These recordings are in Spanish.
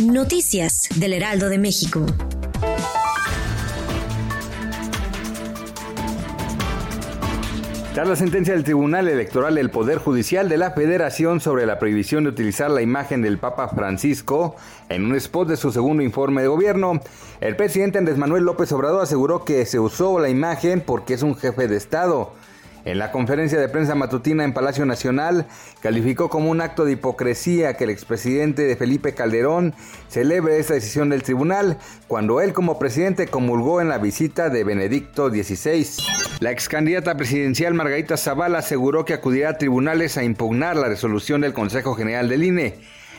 Noticias del Heraldo de México. Tras la sentencia del Tribunal Electoral del Poder Judicial de la Federación sobre la prohibición de utilizar la imagen del Papa Francisco en un spot de su segundo informe de gobierno, el presidente Andrés Manuel López Obrador aseguró que se usó la imagen porque es un jefe de Estado. En la conferencia de prensa matutina en Palacio Nacional, calificó como un acto de hipocresía que el expresidente de Felipe Calderón celebre esta decisión del tribunal cuando él como presidente comulgó en la visita de Benedicto XVI. La ex candidata presidencial Margarita Zavala aseguró que acudirá a tribunales a impugnar la resolución del Consejo General del INE.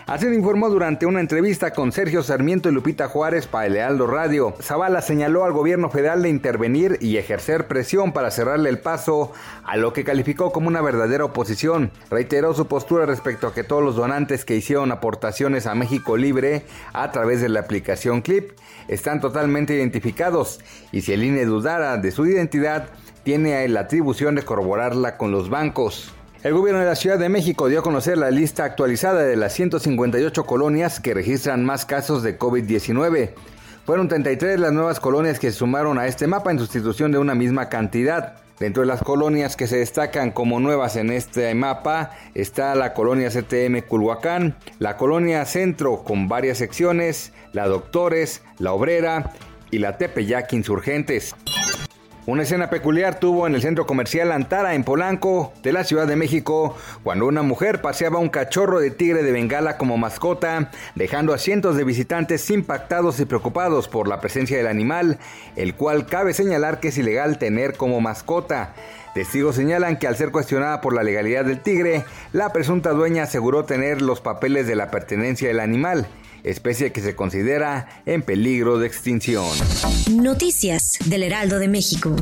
Así lo informó durante una entrevista con Sergio Sarmiento y Lupita Juárez para el Radio. Zavala señaló al gobierno federal de intervenir y ejercer presión para cerrarle el paso a lo que calificó como una verdadera oposición. Reiteró su postura respecto a que todos los donantes que hicieron aportaciones a México Libre a través de la aplicación Clip están totalmente identificados y si el INE dudara de su identidad, tiene la atribución de corroborarla con los bancos. El gobierno de la Ciudad de México dio a conocer la lista actualizada de las 158 colonias que registran más casos de COVID-19. Fueron 33 las nuevas colonias que se sumaron a este mapa en sustitución de una misma cantidad. Dentro de las colonias que se destacan como nuevas en este mapa está la colonia CTM Culhuacán, la colonia Centro con varias secciones, la Doctores, la Obrera y la Tepeyac Insurgentes. Una escena peculiar tuvo en el centro comercial Antara en Polanco de la Ciudad de México cuando una mujer paseaba un cachorro de tigre de Bengala como mascota, dejando a cientos de visitantes impactados y preocupados por la presencia del animal, el cual cabe señalar que es ilegal tener como mascota. Testigos señalan que al ser cuestionada por la legalidad del tigre, la presunta dueña aseguró tener los papeles de la pertenencia del animal especie que se considera en peligro de extinción. Noticias del Heraldo de México.